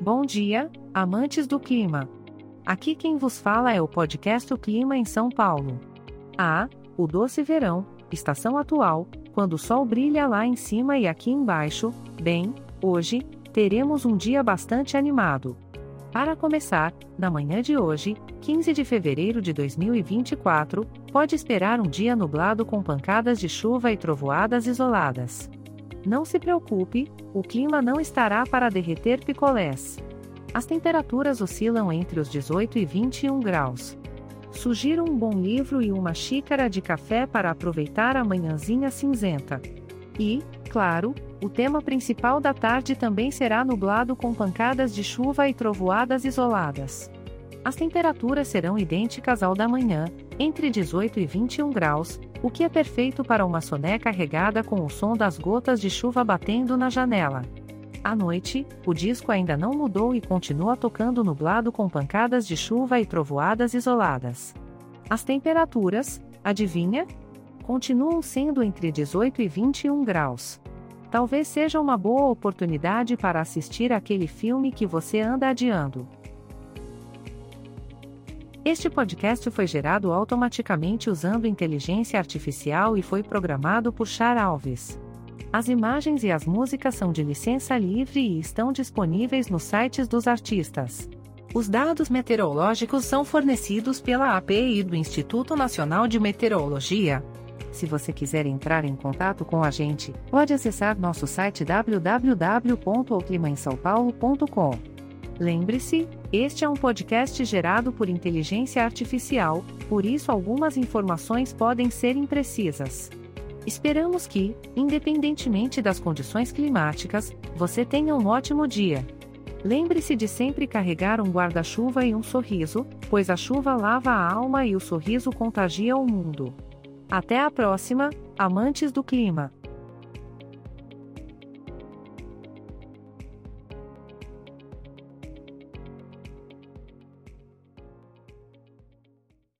Bom dia, amantes do clima. Aqui quem vos fala é o podcast O Clima em São Paulo. Ah, o doce verão, estação atual, quando o sol brilha lá em cima e aqui embaixo, bem, hoje, teremos um dia bastante animado. Para começar, na manhã de hoje, 15 de fevereiro de 2024, pode esperar um dia nublado com pancadas de chuva e trovoadas isoladas. Não se preocupe, o clima não estará para derreter picolés. As temperaturas oscilam entre os 18 e 21 graus. Sugiro um bom livro e uma xícara de café para aproveitar a manhãzinha cinzenta. E, claro, o tema principal da tarde também será nublado com pancadas de chuva e trovoadas isoladas. As temperaturas serão idênticas ao da manhã, entre 18 e 21 graus, o que é perfeito para uma soneca regada com o som das gotas de chuva batendo na janela. À noite, o disco ainda não mudou e continua tocando nublado com pancadas de chuva e trovoadas isoladas. As temperaturas, adivinha? Continuam sendo entre 18 e 21 graus. Talvez seja uma boa oportunidade para assistir aquele filme que você anda adiando. Este podcast foi gerado automaticamente usando inteligência artificial e foi programado por Char Alves. As imagens e as músicas são de licença livre e estão disponíveis nos sites dos artistas. Os dados meteorológicos são fornecidos pela API do Instituto Nacional de Meteorologia. Se você quiser entrar em contato com a gente, pode acessar nosso site www.oclimaemsaopaulo.com. Lembre-se, este é um podcast gerado por inteligência artificial, por isso algumas informações podem ser imprecisas. Esperamos que, independentemente das condições climáticas, você tenha um ótimo dia. Lembre-se de sempre carregar um guarda-chuva e um sorriso, pois a chuva lava a alma e o sorriso contagia o mundo. Até a próxima, amantes do clima!